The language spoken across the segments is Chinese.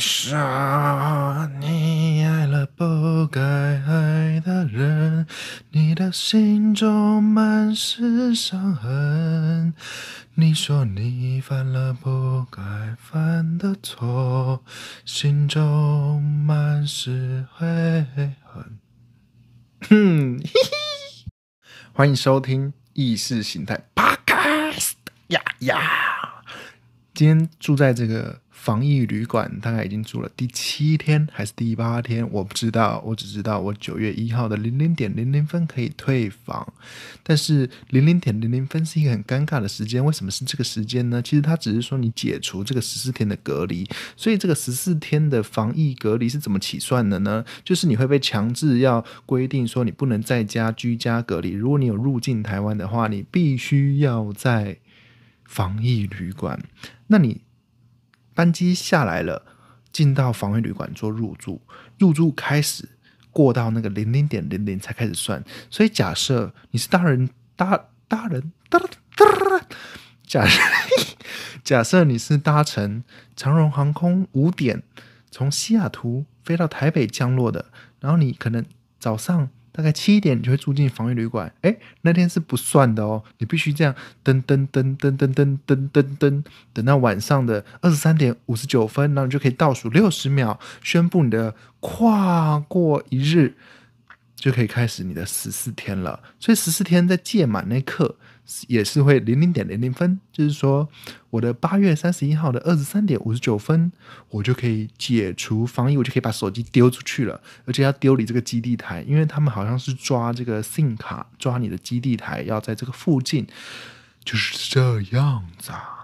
说你爱了不该爱的人，你的心中满是伤痕。你说你犯了不该犯的错，心中满是悔恨。哼，嘿嘿，欢迎收听意识形态 Podcast 呀呀！今天住在这个防疫旅馆，大概已经住了第七天还是第八天，我不知道。我只知道我九月一号的零零点零零分可以退房，但是零零点零零分是一个很尴尬的时间。为什么是这个时间呢？其实它只是说你解除这个十四天的隔离，所以这个十四天的防疫隔离是怎么起算的呢？就是你会被强制要规定说你不能在家居家隔离。如果你有入境台湾的话，你必须要在防疫旅馆。那你班机下来了，进到防疫旅馆做入住，入住开始过到那个零零点零零才开始算。所以假设你是大人，大大人，哒哒哒，假设假设你是搭乘长荣航空五点从西雅图飞到台北降落的，然后你可能早上。大概七点你就会住进防疫旅馆，哎，那天是不算的哦，你必须这样噔噔噔噔噔噔噔噔噔，等到晚上的二十三点五十九分，然后你就可以倒数六十秒，宣布你的跨过一日，就可以开始你的十四天了。所以十四天在届满那刻。也是会零零点零零分，就是说我的八月三十一号的二十三点五十九分，我就可以解除防疫，我就可以把手机丢出去了，而且要丢离这个基地台，因为他们好像是抓这个 SIM 卡，抓你的基地台要在这个附近，就是这样子啊。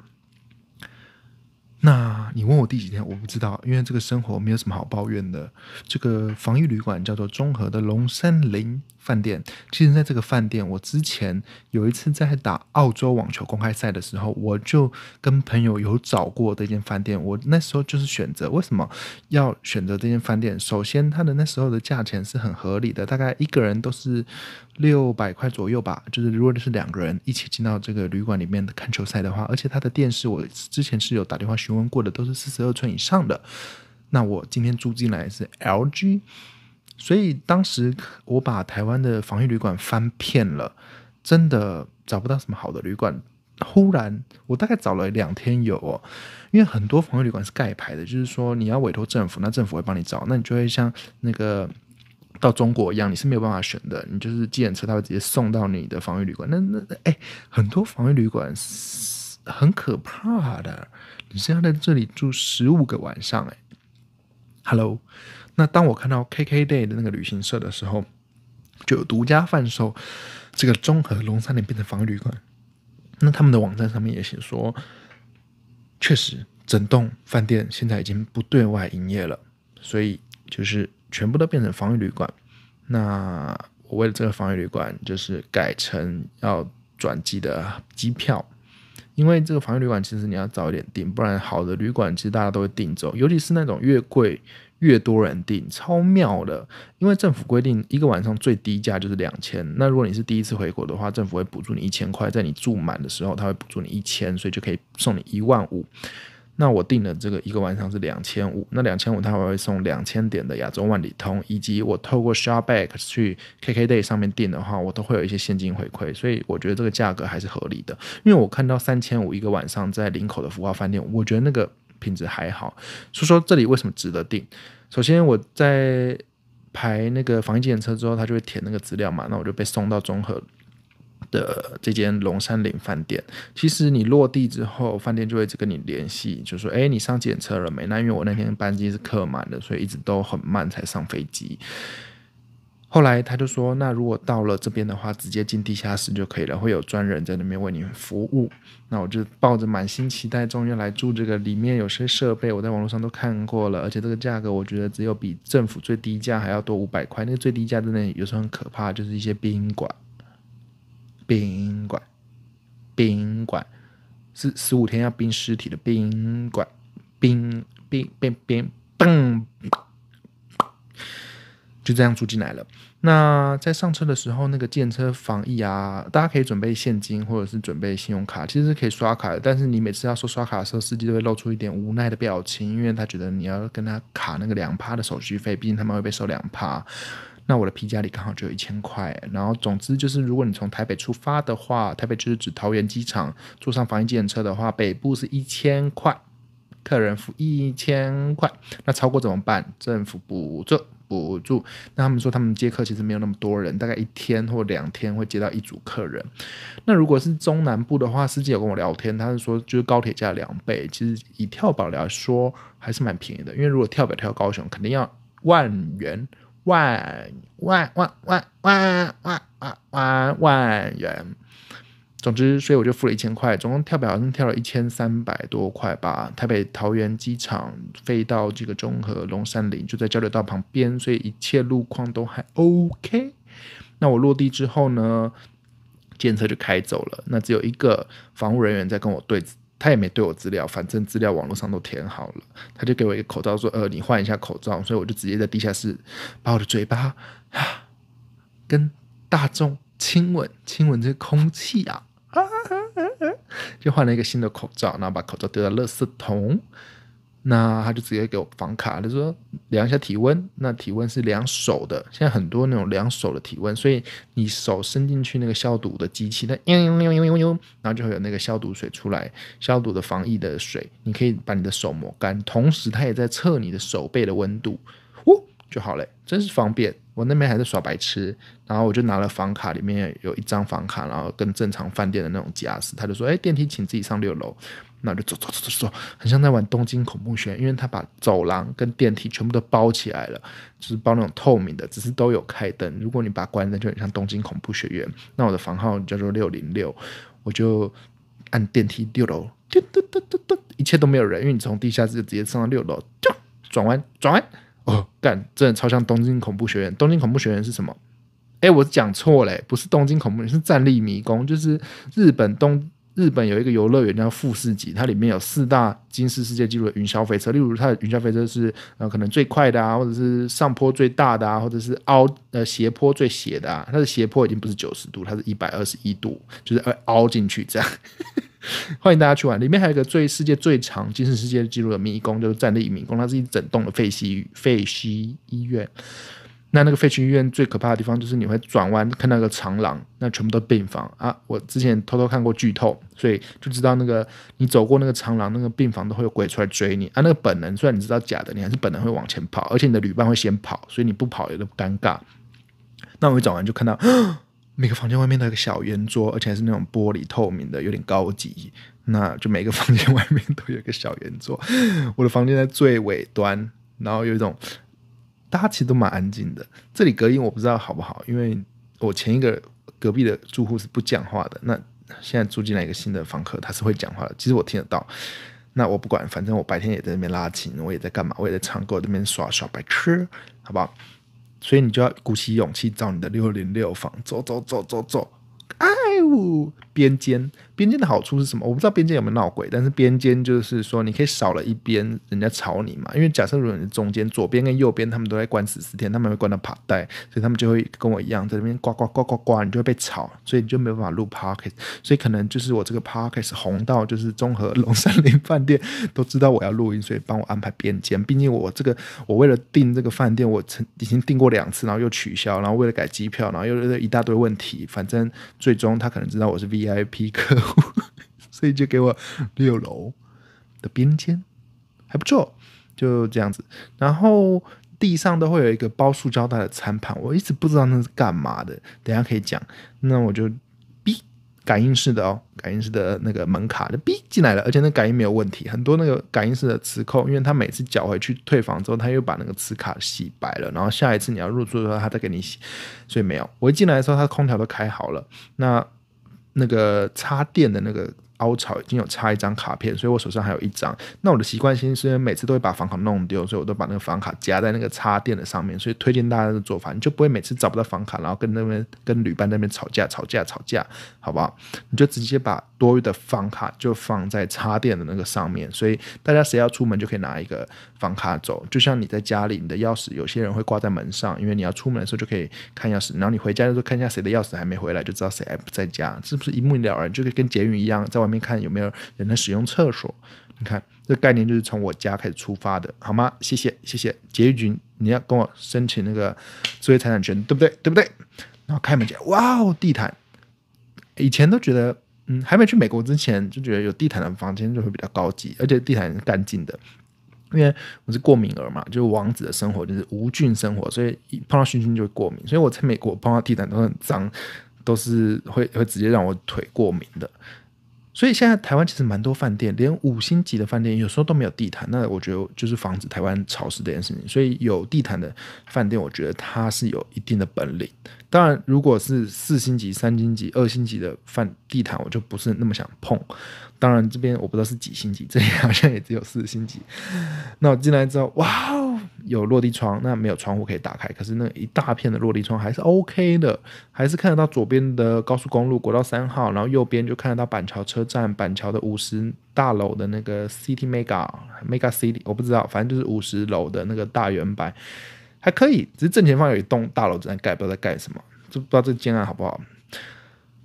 那你问我第几天，我不知道，因为这个生活没有什么好抱怨的。这个防疫旅馆叫做中和的龙山林饭店。其实，在这个饭店，我之前有一次在打澳洲网球公开赛的时候，我就跟朋友有找过这间饭店。我那时候就是选择，为什么要选择这间饭店？首先，它的那时候的价钱是很合理的，大概一个人都是六百块左右吧。就是如果是两个人一起进到这个旅馆里面看球赛的话，而且它的电视，我之前是有打电话询问过的，都是四十二寸以上的。那我今天住进来是 LG。所以当时我把台湾的防疫旅馆翻遍了，真的找不到什么好的旅馆。忽然，我大概找了两天有哦，因为很多防疫旅馆是盖牌的，就是说你要委托政府，那政府会帮你找，那你就会像那个到中国一样，你是没有办法选的，你就是计程车，他会直接送到你的防疫旅馆。那那哎，很多防疫旅馆很可怕的，你是要在这里住十五个晚上哎，Hello。那当我看到 KKday 的那个旅行社的时候，就有独家贩售这个综合龙山林变成防御旅馆。那他们的网站上面也写说，确实整栋饭店现在已经不对外营业了，所以就是全部都变成防御旅馆。那我为了这个防御旅馆，就是改成要转机的机票，因为这个防御旅馆其实你要早一点订，不然好的旅馆其实大家都会订走，尤其是那种越贵。越多人订，超妙的。因为政府规定一个晚上最低价就是两千。那如果你是第一次回国的话，政府会补助你一千块，在你住满的时候，他会补助你一千，所以就可以送你一万五。那我订的这个一个晚上是两千五，那两千五他还会送两千点的亚洲万里通，以及我透过 Shopback 去 KKday 上面订的话，我都会有一些现金回馈，所以我觉得这个价格还是合理的。因为我看到三千五一个晚上在林口的福华饭店，我觉得那个。品质还好，说说这里为什么值得订？首先我在排那个防疫检测之后，他就会填那个资料嘛，那我就被送到综合的这间龙山岭饭店。其实你落地之后，饭店就会一直跟你联系，就说：“哎，你上检测了没？”那因为我那天班机是客满的，所以一直都很慢才上飞机。后来他就说：“那如果到了这边的话，直接进地下室就可以了，会有专人在那边为你服务。”那我就抱着满心期待，终于来住这个，里面有些设备我在网络上都看过了，而且这个价格我觉得只有比政府最低价还要多五百块。那个最低价真的有时候很可怕，就是一些宾馆、宾馆、宾馆，是十五天要冰尸体的宾馆，冰冰冰冰嘣。就这样住进来了。那在上车的时候，那个建车防疫啊，大家可以准备现金或者是准备信用卡，其实是可以刷卡的。但是你每次要说刷卡的时候，司机都会露出一点无奈的表情，因为他觉得你要跟他卡那个两趴的手续费，毕竟他们会被收两趴。那我的皮夹里刚好就有一千块。然后总之就是，如果你从台北出发的话，台北就是指桃园机场，坐上防疫建车的话，北部是一千块，客人付一千块。那超过怎么办？政府补助。补助，那他们说他们接客其实没有那么多人，大概一天或两天会接到一组客人。那如果是中南部的话，司机有跟我聊天，他是说就是高铁价两倍，其实以跳表来说还是蛮便宜的，因为如果跳表跳高雄，肯定要万元，万万万万万万万万万元。总之，所以我就付了一千块，总共跳表好像跳了一千三百多块吧。台北桃园机场飞到这个中和龙山林，就在交流道旁边，所以一切路况都还 OK。那我落地之后呢，检测就开走了。那只有一个防务人员在跟我对，他也没对我资料，反正资料网络上都填好了。他就给我一个口罩，说：“呃，你换一下口罩。”所以我就直接在地下室把我的嘴巴啊跟大众亲吻，亲吻这空气啊。就换了一个新的口罩，然后把口罩丢到垃圾桶。那他就直接给我房卡，他说量一下体温。那体温是量手的，现在很多那种量手的体温，所以你手伸进去那个消毒的机器，那呦呦呦呦呦，然后就会有那个消毒水出来，消毒的防疫的水，你可以把你的手抹干，同时它也在测你的手背的温度，就好嘞，真是方便。我那边还在耍白痴，然后我就拿了房卡，里面有一张房卡，然后跟正常饭店的那种夹子，他就说：“哎，电梯请自己上六楼。”那我就走走走走走，很像在玩东京恐怖学院，因为他把走廊跟电梯全部都包起来了，就是包那种透明的，只是都有开灯。如果你把关灯，就很像东京恐怖学院。那我的房号叫做六零六，我就按电梯六楼，嘟嘟嘟嘟嘟，一切都没有人，因为你从地下室直接上到六楼，就转弯转弯。哦，干，真的超像东京恐怖学院。东京恐怖学院是什么？哎，我讲错了，不是东京恐怖，是战力迷宫，就是日本东日本有一个游乐园叫富士急，它里面有四大金世世界纪录的云霄飞车，例如它的云霄飞车是呃可能最快的啊，或者是上坡最大的啊，或者是凹呃斜坡最斜的啊，它的斜坡已经不是九十度，它是一百二十一度，就是会凹进去这样。欢迎大家去玩，里面还有一个最世界最长、精神世界纪录的迷宫，就是战地迷宫。它是一整栋的废墟废墟医院。那那个废墟医院最可怕的地方就是你会转弯看到个长廊，那全部都病房啊！我之前偷偷看过剧透，所以就知道那个你走过那个长廊，那个病房都会有鬼出来追你啊！那个本能虽然你知道假的，你还是本能会往前跑，而且你的旅伴会先跑，所以你不跑有点尴尬。那我一转完就看到。每个房间外面都有个小圆桌，而且还是那种玻璃透明的，有点高级。那就每个房间外面都有一个小圆桌。我的房间在最尾端，然后有一种大家其实都蛮安静的。这里隔音我不知道好不好，因为我前一个隔壁的住户是不讲话的。那现在住进来一个新的房客，他是会讲话的，其实我听得到。那我不管，反正我白天也在那边拉琴，我也在干嘛，我也在唱歌，这边耍耍白痴，好不好？所以你就要鼓起勇气找你的六零六房，走走走走走，哎呜，边间。边间的好处是什么？我不知道边间有没有闹鬼，但是边间就是说你可以少了一边人家吵你嘛。因为假设如果你中间左边跟右边他们都在关十四天，他们会关到爬带，所以他们就会跟我一样在那边呱呱呱呱呱，你就会被吵，所以你就没有办法录 p o c a s t。所以可能就是我这个 podcast 红到就是综合龙山林饭店都知道我要录音，所以帮我安排边间。毕竟我这个我为了订这个饭店，我曾已经订过两次，然后又取消，然后为了改机票，然后又一大堆问题。反正最终他可能知道我是 VIP 客。所以就给我六楼的边间，还不错，就这样子。然后地上都会有一个包塑胶袋的餐盘，我一直不知道那是干嘛的，等下可以讲。那我就哔感应式的哦，感应式的那个门卡就哔进来了，而且那感应没有问题。很多那个感应式的磁扣，因为他每次缴回去退房之后，他又把那个磁卡洗白了，然后下一次你要入住的时候，他再给你洗，所以没有。我一进来的时候，他空调都开好了，那。那个插电的那个凹槽已经有插一张卡片，所以我手上还有一张。那我的习惯性是因为每次都会把房卡弄丢，所以我都把那个房卡夹在那个插电的上面。所以推荐大家的做法，你就不会每次找不到房卡，然后跟那边跟旅伴那边吵架、吵架、吵架，好不好？你就直接把多余的房卡就放在插电的那个上面。所以大家谁要出门就可以拿一个房卡走，就像你在家里，你的钥匙有些人会挂在门上，因为你要出门的时候就可以看钥匙，然后你回家的时候看一下谁的钥匙还没回来，就知道谁还不在家，是不是一目了然？就可以跟捷运一样，在外面看有没有人在使用厕所。你看，这概念就是从我家开始出发的，好吗？谢谢，谢谢捷运局，你要跟我申请那个智慧财产权，对不对？对不对？然后开门见，哇哦，地毯！以前都觉得，嗯，还没去美国之前就觉得有地毯的房间就会比较高级，而且地毯是干净的。因为我是过敏儿嘛，就是王子的生活就是无菌生活，所以一碰到熏熏就会过敏。所以我在美国碰到地毯都很脏，都是会会直接让我腿过敏的。所以现在台湾其实蛮多饭店，连五星级的饭店有时候都没有地毯。那我觉得就是防止台湾潮湿这件事情。所以有地毯的饭店，我觉得它是有一定的本领。当然，如果是四星级、三星级、二星级的饭地毯，我就不是那么想碰。当然，这边我不知道是几星级，这里好像也只有四星级。那我进来之后，哇，有落地窗，那没有窗户可以打开，可是那一大片的落地窗还是 OK 的，还是看得到左边的高速公路国道三号，然后右边就看得到板桥车站、板桥的五十大楼的那个 City Mega Mega City，我不知道，反正就是五十楼的那个大圆白，还可以。只是正前方有一栋大楼正在盖，不知道在盖什么，就不知道这个建案好不好。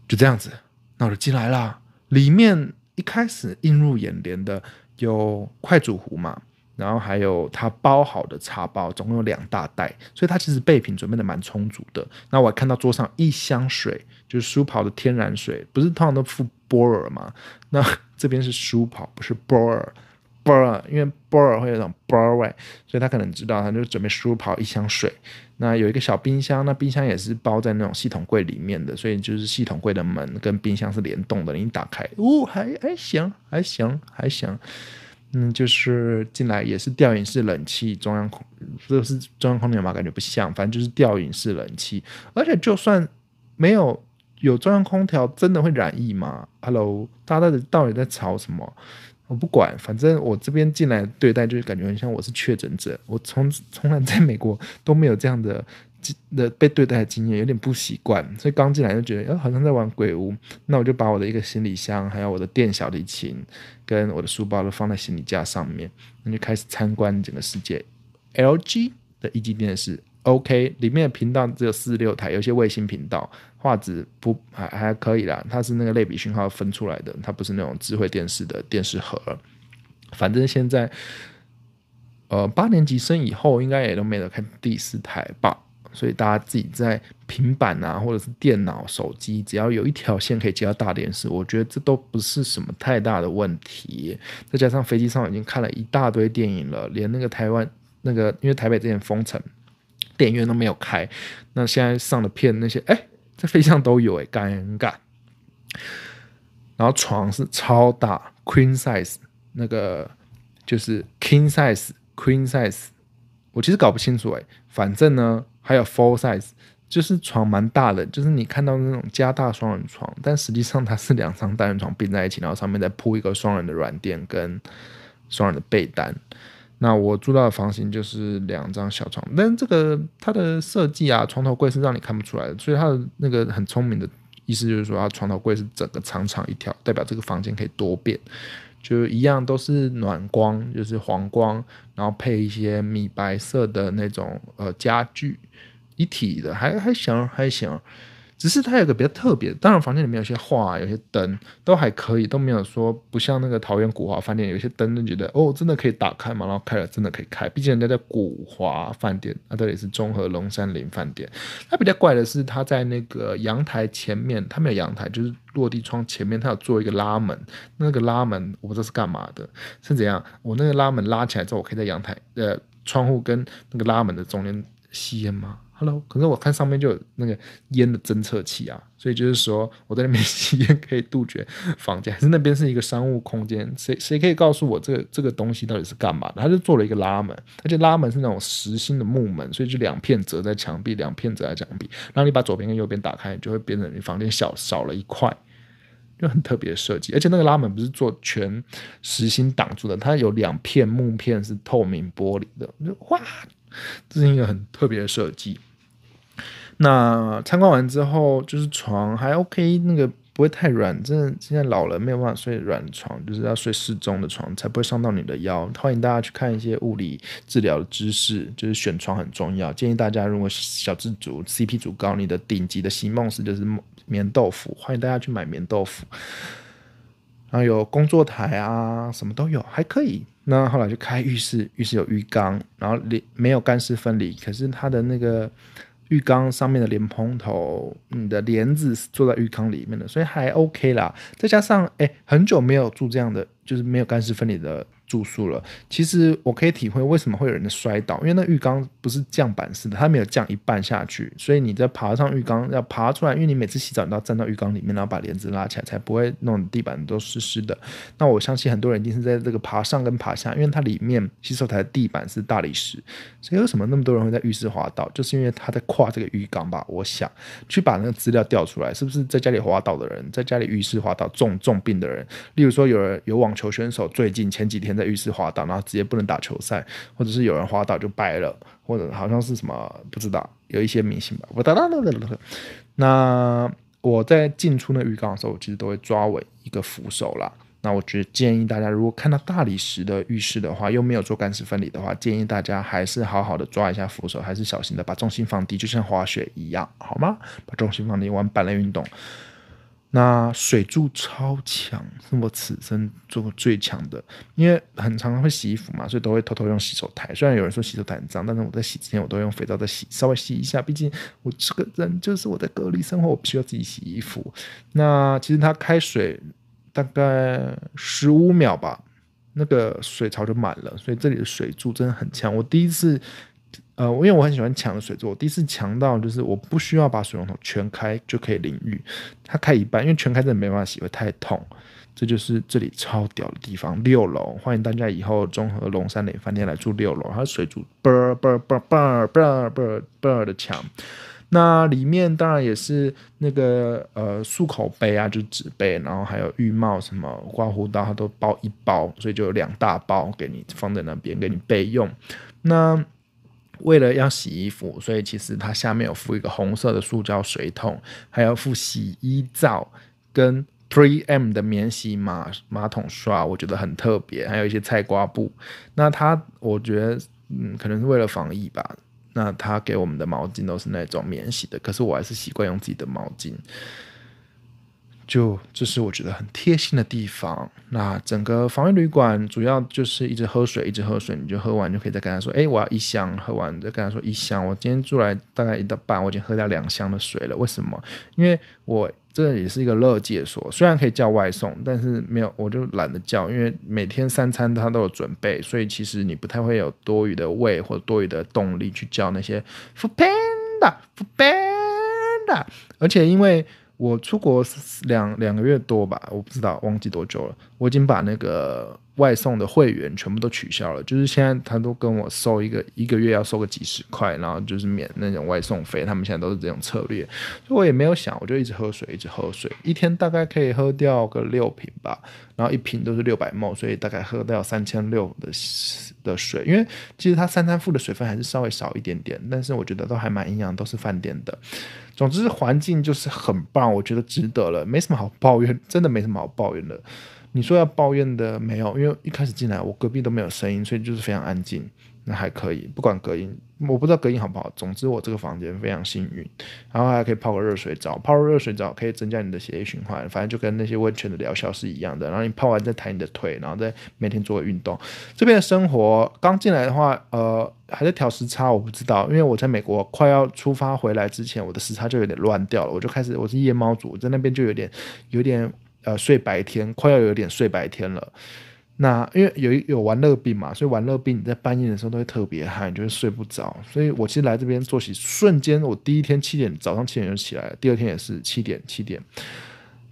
就这样子，那我就进来了，里面。一开始映入眼帘的有快煮壶嘛，然后还有它包好的茶包，总共有两大袋，所以它其实备品准备的蛮充足的。那我看到桌上一箱水，就是舒跑的天然水，不是通常都附波尔吗？那这边是舒跑，不是波尔。波尔，因为波尔会有种波尔味，所以他可能知道，他就准备输跑一箱水。那有一个小冰箱，那冰箱也是包在那种系统柜里面的，所以就是系统柜的门跟冰箱是联动的。你打开，哦，还还行，还行，还行。嗯，就是进来也是吊饮式冷气，中央空，这是中央空调吗？感觉不像，反正就是吊饮式冷气。而且就算没有有中央空调，真的会染疫吗？Hello，大家到底在吵什么？我不管，反正我这边进来对待就是感觉很像我是确诊者。我从从来在美国都没有这样的的被对待的经验，有点不习惯。所以刚进来就觉得，呃，好像在玩鬼屋。那我就把我的一个行李箱，还有我的电小提琴跟我的书包都放在行李架上面，那就开始参观整个世界。LG 的一级电视，OK，里面的频道只有四十六台，有些卫星频道。画质不还还可以啦，它是那个类比讯号分出来的，它不是那种智慧电视的电视盒。反正现在，呃，八年级生以后应该也都没得看第四台吧，所以大家自己在平板啊，或者是电脑、手机，只要有一条线可以接到大电视，我觉得这都不是什么太大的问题。再加上飞机上已经看了一大堆电影了，连那个台湾那个，因为台北之前封城，电影院都没有开，那现在上的片那些，哎。在飞机上都有哎，尴尬。然后床是超大，queen size，那个就是 king size，queen size。我其实搞不清楚哎，反正呢还有 full size，就是床蛮大的，就是你看到那种加大双人床，但实际上它是两张单人床并在一起，然后上面再铺一个双人的软垫跟双人的被单。那我住到的房型就是两张小床，但这个它的设计啊，床头柜是让你看不出来的，所以它的那个很聪明的意思就是说，它床头柜是整个长长一条，代表这个房间可以多变，就一样都是暖光，就是黄光，然后配一些米白色的那种呃家具一体的，还还行还行。只是它有个比较特别，当然房间里面有些画，有些灯都还可以，都没有说不像那个桃园古华饭店，有些灯就觉得哦，真的可以打开吗？然后开了真的可以开，毕竟人家在古华饭店，啊，这里是中和龙山林饭店。它比较怪的是，它在那个阳台前面，它没有阳台，就是落地窗前面，它有做一个拉门，那个拉门我不知道是干嘛的，是怎样？我那个拉门拉起来之后，我可以在阳台呃窗户跟那个拉门的中间吸烟吗？Hello，可是我看上面就有那个烟的侦测器啊，所以就是说我在那边吸烟可以杜绝房间，还是那边是一个商务空间？谁谁可以告诉我这个这个东西到底是干嘛的？他就做了一个拉门，而且拉门是那种实心的木门，所以就两片折在墙壁，两片折在墙壁，然后你把左边跟右边打开，就会变成你房间小少了一块。就很特别的设计。而且那个拉门不是做全实心挡住的，它有两片木片是透明玻璃的，就哇，这是一个很特别的设计。那参观完之后，就是床还 OK，那个。不会太软，真的现在老了没有办法睡软床，就是要睡适中的床，才不会伤到你的腰。欢迎大家去看一些物理治疗的知识，就是选床很重要。建议大家如果小资族 CP 值高，你的顶级的席梦思就是棉豆腐，欢迎大家去买棉豆腐。然后有工作台啊，什么都有，还可以。那后来就开浴室，浴室有浴缸，然后连没有干湿分离，可是它的那个。浴缸上面的莲蓬头，你的帘子是坐在浴缸里面的，所以还 OK 啦。再加上，哎，很久没有住这样的，就是没有干湿分离的。住宿了，其实我可以体会为什么会有人摔倒，因为那浴缸不是降板式的，它没有降一半下去，所以你在爬上浴缸要爬出来，因为你每次洗澡你都要站到浴缸里面，然后把帘子拉起来，才不会弄地板都湿湿的。那我相信很多人一定是在这个爬上跟爬下，因为它里面洗手台的地板是大理石，所以为什么那么多人会在浴室滑倒，就是因为他在跨这个浴缸吧？我想去把那个资料调出来，是不是在家里滑倒的人，在家里浴室滑倒重重病的人，例如说有人有网球球选手最近前几天在。浴室滑倒，然后直接不能打球赛，或者是有人滑倒就掰了，或者好像是什么不知道，有一些明星吧。我哒哒哒哒哒。那我在进出那浴缸的时候，我其实都会抓稳一个扶手啦。那我觉得建议大家，如果看到大理石的浴室的话，又没有做干湿分离的话，建议大家还是好好的抓一下扶手，还是小心的把重心放低，就像滑雪一样，好吗？把重心放低，玩板类运动。那水柱超强，是我此生做过最强的。因为很常会洗衣服嘛，所以都会偷偷用洗手台。虽然有人说洗手台很脏，但是我在洗之前，我都用肥皂在洗，稍微洗一下。毕竟我这个人就是我在隔离生活，我不需要自己洗衣服。那其实它开水大概十五秒吧，那个水槽就满了。所以这里的水柱真的很强。我第一次。呃，因为我很喜欢强的水柱，我第一次强到就是我不需要把水龙头全开就可以淋浴，它开一半，因为全开真的没办法洗，会太痛。这就是这里超屌的地方，六楼，欢迎大家以后综合龙山岭饭店来住六楼，它水柱啵啵啵啵啵啵啵的强。那里面当然也是那个呃漱口杯啊，就纸杯，然后还有浴帽什么刮胡刀，它都包一包，所以就有两大包给你放在那边给你备用。那为了要洗衣服，所以其实它下面有附一个红色的塑胶水桶，还要附洗衣皂跟 pre m 的免洗马马桶刷，我觉得很特别。还有一些菜瓜布。那它我觉得，嗯，可能是为了防疫吧。那他给我们的毛巾都是那种免洗的，可是我还是习惯用自己的毛巾。就这是我觉得很贴心的地方。那整个防疫旅馆主要就是一直喝水，一直喝水，你就喝完就可以再跟他说：“哎，我要一箱。”喝完再跟他说：“一箱。”我今天住来大概一到半，我已经喝掉两箱的水了。为什么？因为我这也是一个乐界所，虽然可以叫外送，但是没有，我就懒得叫，因为每天三餐他都有准备，所以其实你不太会有多余的胃或多余的动力去叫那些 f o o panda f o o panda，而且因为。我出国两两个月多吧，我不知道忘记多久了。我已经把那个外送的会员全部都取消了，就是现在他都跟我收一个一个月要收个几十块，然后就是免那种外送费。他们现在都是这种策略，所以我也没有想，我就一直喝水，一直喝水，一天大概可以喝掉个六瓶吧，然后一瓶都是六百沫，所以大概喝掉三千六的的水。因为其实它三餐付的水分还是稍微少一点点，但是我觉得都还蛮营养，都是饭店的。总之环境就是很棒，我觉得值得了，没什么好抱怨，真的没什么好抱怨的。你说要抱怨的没有，因为一开始进来我隔壁都没有声音，所以就是非常安静。那还可以，不管隔音，我不知道隔音好不好。总之我这个房间非常幸运，然后还可以泡个热水澡，泡热水澡可以增加你的血液循环，反正就跟那些温泉的疗效是一样的。然后你泡完再抬你的腿，然后再每天做个运动。这边的生活刚进来的话，呃，还在调时差，我不知道，因为我在美国快要出发回来之前，我的时差就有点乱掉了，我就开始我是夜猫族，在那边就有点有点呃睡白天，快要有点睡白天了。那因为有有玩乐病嘛，所以玩乐病你在半夜的时候都会特别嗨，你就会睡不着。所以我其实来这边作息瞬间，我第一天七点早上七点就起来了，第二天也是七点七点。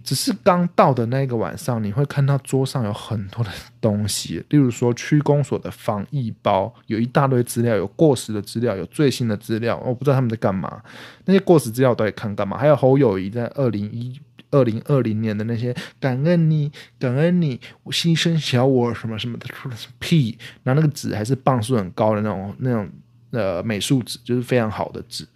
只是刚到的那个晚上，你会看到桌上有很多的东西，例如说区公所的防疫包，有一大堆资料，有过时的资料，有最新的资料，我不知道他们在干嘛。那些过时资料到底看干嘛？还有侯友谊在二零一。二零二零年的那些感恩你，感恩你，我牺牲小我什么什么的，屁！然后那个纸还是磅数很高的那种那种呃美术纸，就是非常好的纸。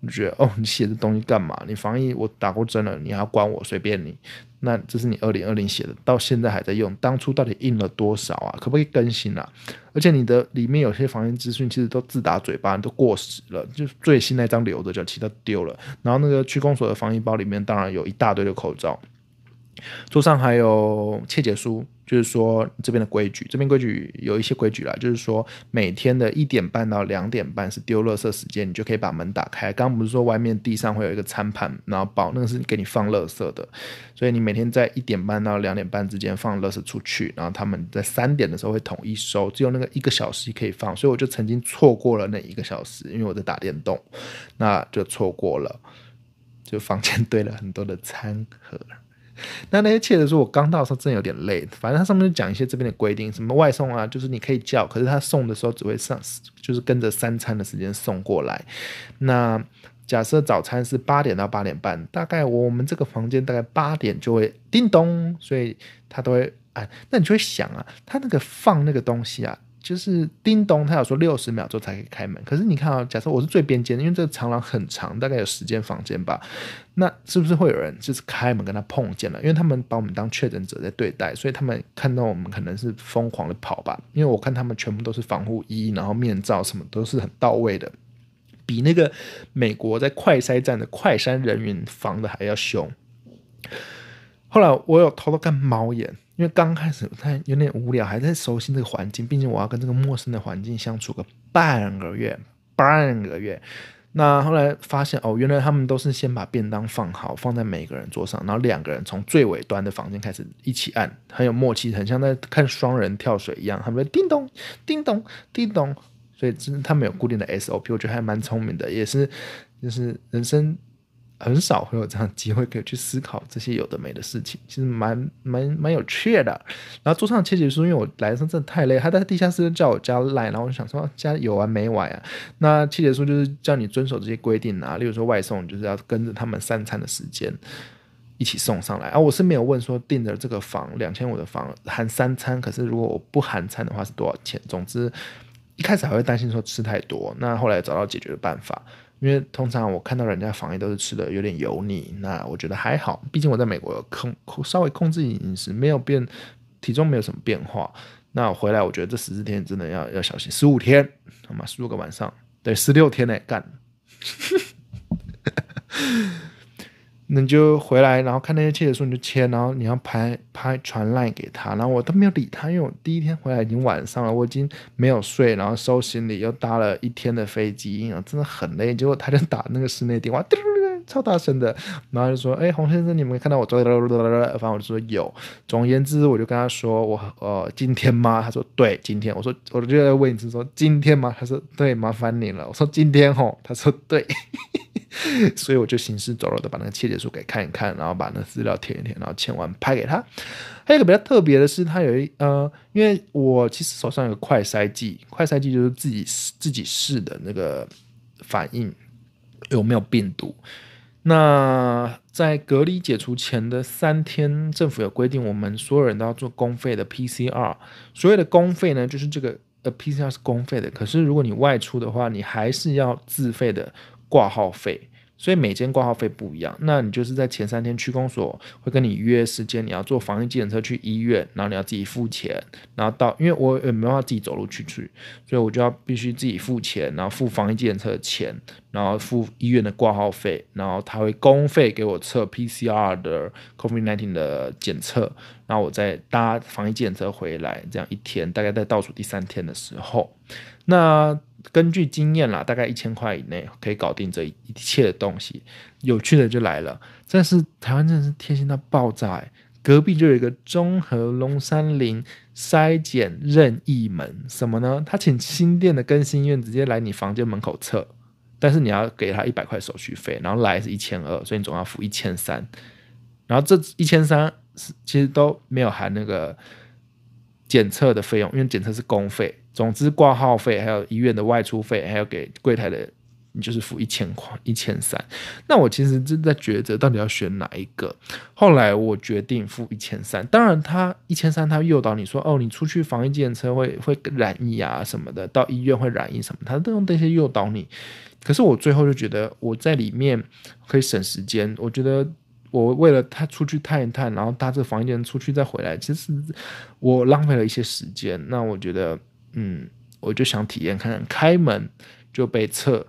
我觉得哦，你写这东西干嘛？你防疫我打过针了，你还要管我？随便你。那这是你二零二零写的，到现在还在用，当初到底印了多少啊？可不可以更新啊？而且你的里面有些防疫资讯其实都自打嘴巴，都过时了，就最新那张留着，就其他丢了。然后那个区公所的防疫包里面，当然有一大堆的口罩，桌上还有切结书。就是说这边的规矩，这边规矩有一些规矩啦，就是说每天的一点半到两点半是丢垃圾时间，你就可以把门打开。刚刚不是说外面地上会有一个餐盘，然后包那个是给你放垃圾的，所以你每天在一点半到两点半之间放垃圾出去，然后他们在三点的时候会统一收，只有那个一个小时可以放，所以我就曾经错过了那一个小时，因为我在打电动，那就错过了，就房间堆了很多的餐盒。那那些切的说，我刚到的时候真的有点累。反正它上面就讲一些这边的规定，什么外送啊，就是你可以叫，可是他送的时候只会上，就是跟着三餐的时间送过来。那假设早餐是八点到八点半，大概我们这个房间大概八点就会叮咚，所以他都会按。那你就会想啊，他那个放那个东西啊。就是叮咚，他有说六十秒之后才可以开门。可是你看啊，假设我是最边间，因为这个长廊很长，大概有十间房间吧，那是不是会有人就是开门跟他碰见了？因为他们把我们当确诊者在对待，所以他们看到我们可能是疯狂的跑吧。因为我看他们全部都是防护衣，然后面罩什么都是很到位的，比那个美国在快筛站的快筛人员防的还要凶。后来我有偷偷看猫眼。因为刚开始他有点无聊，还在熟悉这个环境，毕竟我要跟这个陌生的环境相处个半个月，半个月。那后来发现哦，原来他们都是先把便当放好，放在每个人桌上，然后两个人从最尾端的房间开始一起按，很有默契，很像在看双人跳水一样。他们叮咚叮咚叮咚，所以真他们有固定的 SOP，我觉得还蛮聪明的，也是就是人生。很少会有这样机会可以去思考这些有的没的事情，其实蛮蛮蛮有趣的。然后桌上切结书，因为我来的时候真的太累，他在地下室叫我加赖，然后我就想说加有完没完啊？那切结书就是叫你遵守这些规定啊，例如说外送就是要跟着他们三餐的时间一起送上来。啊，我是没有问说订的这个房两千五的房含三餐，可是如果我不含餐的话是多少钱？总之一开始还会担心说吃太多，那后来找到解决的办法。因为通常我看到人家防疫都是吃的有点油腻，那我觉得还好，毕竟我在美国控控稍微控制饮食，没有变体重没有什么变化。那我回来我觉得这十四天真的要要小心，十五天好吗？十五个晚上，对，十六天呢干。你就回来，然后看那些切的书你就切，然后你要拍拍传赖给他，然后我都没有理他，因为我第一天回来已经晚上了，我已经没有睡，然后收行李又搭了一天的飞机，真的很累。结果他就打那个室内电话，嘟嘟嘟超大声的，然后就说：“哎，洪先生，你们看到我？”反正我就说有。总而言之，我就跟他说：“我呃，今天吗？”他说：“对，今天。”我说：“我就在问一次，说今天吗？”他说：“对，麻烦你了。”我说：“今天吼。”他说：“对。” 所以我就行尸走肉的把那个切结书给看一看，然后把那资料填一填，然后签完拍给他。还有一个比较特别的是，他有一呃，因为我其实手上有快筛剂，快筛剂就是自己自己试的那个反应有没有病毒。那在隔离解除前的三天，政府有规定，我们所有人都要做公费的 PCR。所谓的公费呢，就是这个呃 PCR 是公费的，可是如果你外出的话，你还是要自费的。挂号费，所以每间挂号费不一样。那你就是在前三天区公所会跟你约时间，你要坐防疫检测车去医院，然后你要自己付钱，然后到，因为我也没办法自己走路去去，所以我就要必须自己付钱，然后付防疫检测车的钱，然后付医院的挂号费，然后他会公费给我测 PCR 的 COVID-19 的检测，然后我再搭防疫检测车回来，这样一天大概在倒数第三天的时候，那。根据经验啦，大概一千块以内可以搞定这一切的东西。有趣的就来了，但是台湾真的是贴心到爆炸！隔壁就有一个中和龙山林筛检任意门，什么呢？他请新店的更新院直接来你房间门口测，但是你要给他一百块手续费，然后来是一千二，所以你总要付一千三。然后这一千三是其实都没有含那个检测的费用，因为检测是公费。总之，挂号费还有医院的外出费，还有给柜台的你就是付一千块一千三。那我其实正在抉择到底要选哪一个。后来我决定付一千三。当然，他一千三，他诱导你说，哦，你出去防疫检测会会染疫啊什么的，到医院会染疫什么，他都用这些诱导你。可是我最后就觉得我在里面可以省时间。我觉得我为了他出去探一探，然后搭这防疫检出去再回来，其实我浪费了一些时间。那我觉得，嗯，我就想体验看看开门就被测。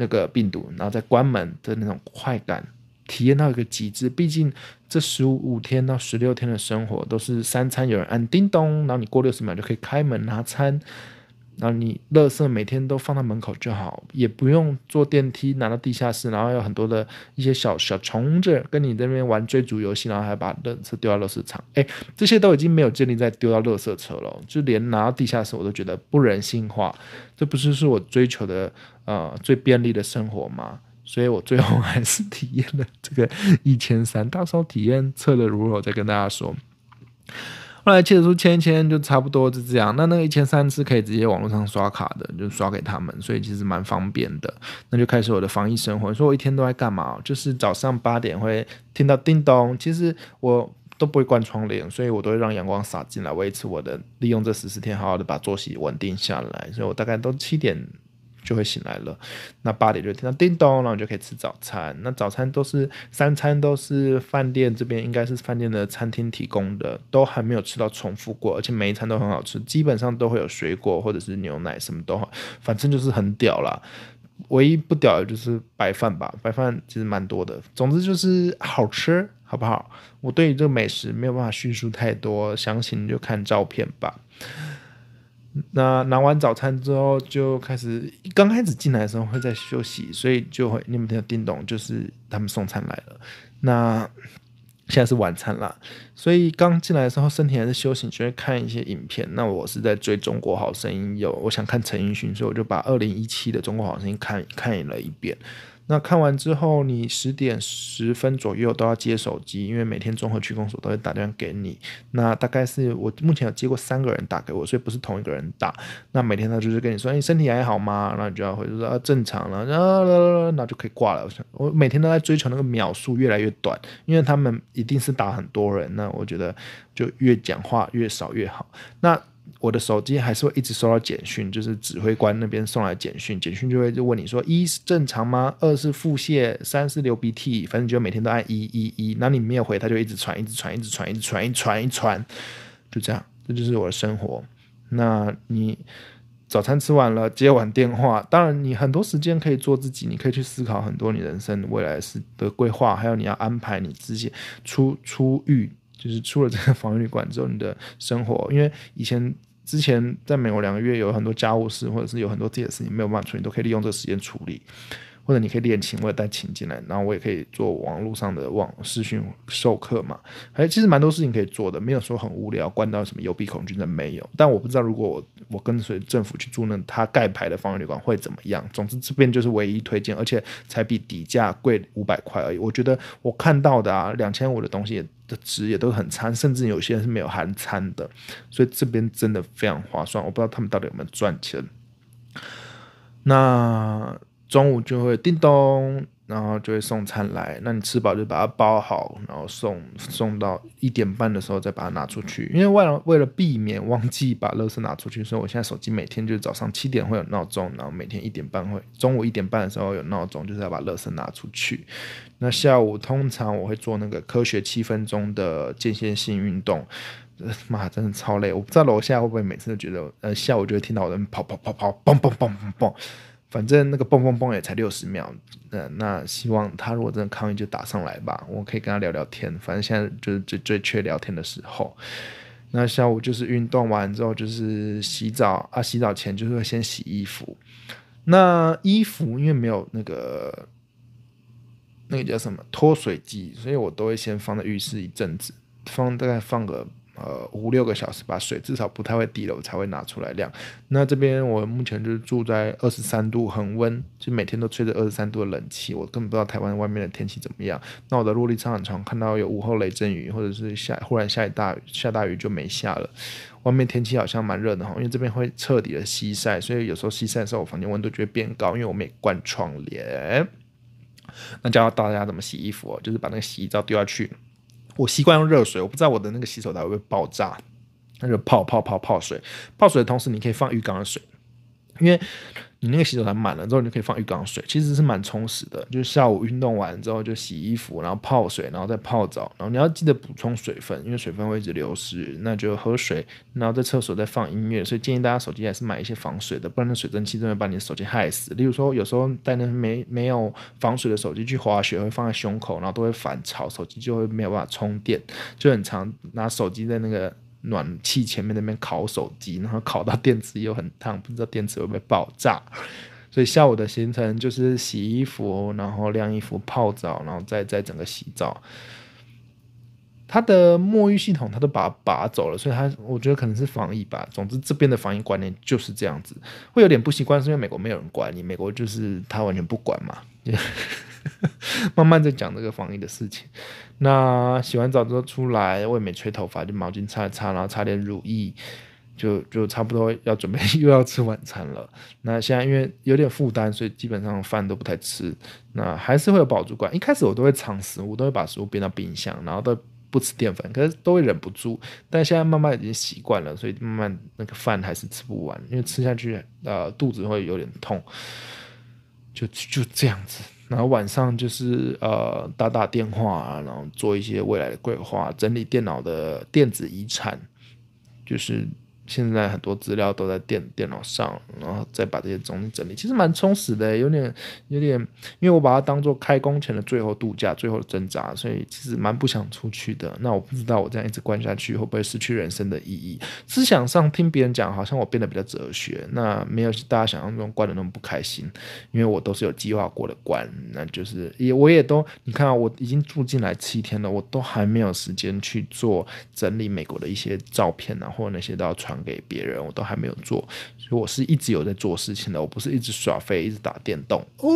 那个病毒，然后再关门的那种快感，体验到一个极致。毕竟这十五天到十六天的生活都是三餐有人按叮咚，然后你过六十秒就可以开门拿餐。然后你垃圾每天都放到门口就好，也不用坐电梯拿到地下室，然后有很多的一些小小虫子跟你这边玩追逐游戏，然后还把垃圾丢到垃圾场。哎，这些都已经没有建立在丢到垃圾车了，就连拿到地下室我都觉得不人性化。这不是是我追求的呃最便利的生活吗？所以我最后还是体验了这个一千三，到时候体验测的如何再跟大家说。后来切书签一签就差不多是这样。那那个一千三是可以直接网络上刷卡的，就刷给他们，所以其实蛮方便的。那就开始我的防疫生活。说我一天都在干嘛？就是早上八点会听到叮咚，其实我都不会关窗帘，所以我都会让阳光洒进来，维持我的利用这十四天好好的把作息稳定下来。所以我大概都七点。就会醒来了，那八点就听到叮咚，然后就可以吃早餐。那早餐都是三餐都是饭店这边应该是饭店的餐厅提供的，都还没有吃到重复过，而且每一餐都很好吃，基本上都会有水果或者是牛奶，什么都好，反正就是很屌啦。唯一不屌的就是白饭吧，白饭其实蛮多的。总之就是好吃，好不好？我对于这个美食没有办法叙述太多，详情就看照片吧。那拿完早餐之后，就开始刚开始进来的时候会在休息，所以就会你们听到叮咚，就是他们送餐来了。那现在是晚餐啦，所以刚进来的时候身体还是休息，就会看一些影片。那我是在追《中国好声音》，有我想看陈奕迅，所以我就把二零一七的《中国好声音》看看了一遍。那看完之后，你十点十分左右都要接手机，因为每天综合区公所都会打电话给你。那大概是我目前有接过三个人打给我，所以不是同一个人打。那每天他就是跟你说：“你身体还好吗？”然后你就要回说：“啊，正常了。”然后那就可以挂了。我每天都在追求那个秒数越来越短，因为他们一定是打很多人。那我觉得就越讲话越少越好。那我的手机还是会一直收到简讯，就是指挥官那边送来简讯，简讯就会就问你说：一是正常吗？二是腹泻，三是流鼻涕，反正就每天都按一一一。那你没有回，他就一直传，一直传，一直传，一直传，一传一传，就这样，这就是我的生活。那你早餐吃完了，接完电话，当然你很多时间可以做自己，你可以去思考很多你人生未来是的规划，还有你要安排你自己出出狱，就是出了这个防御旅馆之后你的生活，因为以前。之前在美国两个月，有很多家务事，或者是有很多自己的事情没有办法处理，都可以利用这个时间处理。或者你可以练琴，我也带琴进来，然后我也可以做网络上的网视讯授课嘛。还其实蛮多事情可以做的，没有说很无聊，关到什么幽闭恐惧症没有。但我不知道如果我我跟随政府去住那他盖牌的防疫旅馆会怎么样。总之这边就是唯一推荐，而且才比底价贵五百块而已。我觉得我看到的啊，两千五的东西的值也都很差，甚至有些人是没有含餐的，所以这边真的非常划算。我不知道他们到底有没有赚钱。那。中午就会叮咚，然后就会送餐来。那你吃饱就把它包好，然后送送到一点半的时候再把它拿出去。因为为了为了避免忘记把垃圾拿出去，所以我现在手机每天就是早上七点会有闹钟，然后每天一点半会中午一点半的时候有闹钟，就是要把垃圾拿出去。那下午通常我会做那个科学七分钟的间歇性运动，妈真的超累。我不知道楼下会不会每次都觉得，呃，下午就会听到有人跑跑跑跑，蹦蹦蹦蹦蹦。反正那个蹦蹦蹦也才六十秒，呃，那希望他如果真的抗议就打上来吧，我可以跟他聊聊天。反正现在就是最最缺聊天的时候。那下午就是运动完之后就是洗澡啊，洗澡前就是会先洗衣服。那衣服因为没有那个那个叫什么脱水机，所以我都会先放在浴室一阵子，放大概放个呃五六个小时吧，水至少不太会滴了，我才会拿出来晾。那这边我目前就是住在二十三度，很温，就每天都吹着二十三度的冷气，我根本不知道台湾外面的天气怎么样。那我的落地窗很长，看到有午后雷阵雨，或者是下忽然下一大下大雨就没下了。外面天气好像蛮热的哈，因为这边会彻底的西晒，所以有时候西晒的时候，我房间温度就会变高，因为我没关窗帘。那教大家怎么洗衣服哦，就是把那个洗衣皂丢下去。我习惯用热水，我不知道我的那个洗手台会不会爆炸。那就泡泡泡泡水，泡水的同时你可以放浴缸的水，因为。你那个洗手台满了之后，你就可以放浴缸水，其实是蛮充实的。就是下午运动完之后就洗衣服，然后泡水，然后再泡澡，然后你要记得补充水分，因为水分会一直流失。那就喝水，然后在厕所再放音乐。所以建议大家手机还是买一些防水的，不然那水蒸气真的把你的手机害死。例如说，有时候带那没没有防水的手机去滑雪，会放在胸口，然后都会反潮，手机就会没有办法充电，就很常拿手机在那个。暖气前面那边烤手机，然后烤到电池又很烫，不知道电池会不会爆炸。所以下午的行程就是洗衣服，然后晾衣服、泡澡，然后再再整个洗澡。它的沐浴系统，它都把它拔走了，所以它我觉得可能是防疫吧。总之，这边的防疫观念就是这样子，会有点不习惯，是因为美国没有人管你，美国就是他完全不管嘛。慢慢在讲这个防疫的事情。那洗完澡之后出来，我也没吹头发，就毛巾擦一擦，然后擦点乳液，就就差不多要准备 又要吃晚餐了。那现在因为有点负担，所以基本上饭都不太吃。那还是会有饱足感。一开始我都会藏食物，都会把食物变到冰箱，然后都不吃淀粉，可是都会忍不住。但现在慢慢已经习惯了，所以慢慢那个饭还是吃不完，因为吃下去呃肚子会有点痛。就就这样子。然后晚上就是呃打打电话，然后做一些未来的规划，整理电脑的电子遗产，就是。现在很多资料都在电电脑上，然后再把这些东西整理，其实蛮充实的，有点有点，因为我把它当做开工前的最后度假、最后的挣扎，所以其实蛮不想出去的。那我不知道我这样一直关下去会不会失去人生的意义？思想上听别人讲，好像我变得比较哲学，那没有大家想象中关的那么不开心，因为我都是有计划过的关，那就是也我也都你看，我已经住进来七天了，我都还没有时间去做整理美国的一些照片啊，或者那些都要传。给别人我都还没有做，所以我是一直有在做事情的，我不是一直耍废，一直打电动哦。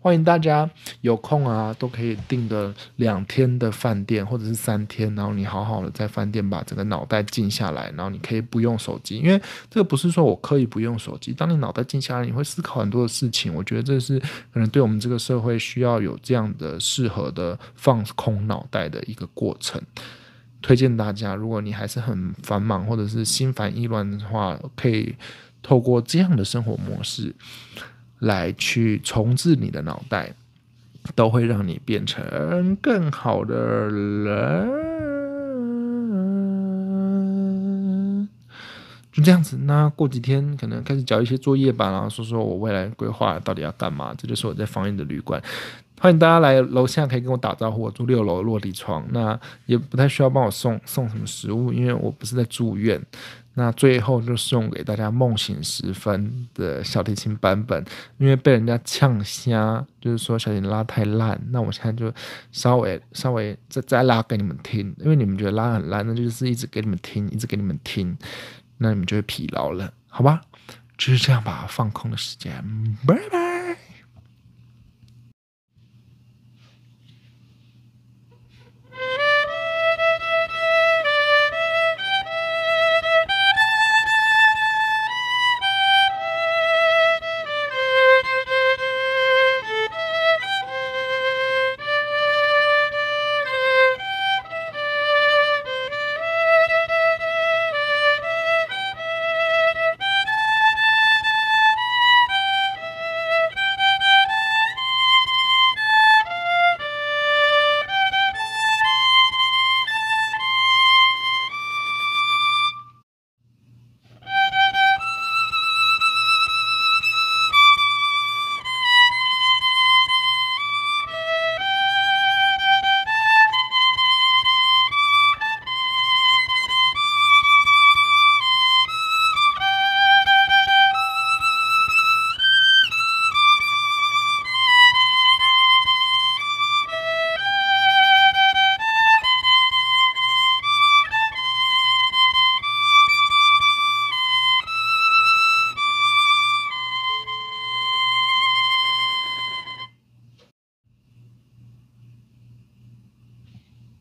欢迎大家有空啊，都可以订个两天的饭店或者是三天，然后你好好的在饭店把整个脑袋静下来，然后你可以不用手机，因为这个不是说我刻意不用手机。当你脑袋静下来，你会思考很多的事情。我觉得这是可能对我们这个社会需要有这样的适合的放空脑袋的一个过程。推荐大家，如果你还是很繁忙或者是心烦意乱的话，可以透过这样的生活模式来去重置你的脑袋，都会让你变成更好的人。就这样子，那过几天可能开始交一些作业吧，然后说说我未来规划到底要干嘛。这就是我在防疫的旅馆。欢迎大家来楼下，可以跟我打招呼。我住六楼落地窗，那也不太需要帮我送送什么食物，因为我不是在住院。那最后就送给大家《梦醒时分》的小提琴版本，因为被人家呛瞎，就是说小提拉太烂。那我现在就稍微稍微再再拉给你们听，因为你们觉得拉很烂，那就是一直给你们听，一直给你们听，那你们就会疲劳了，好吧？就是这样吧，放空的时间，拜拜。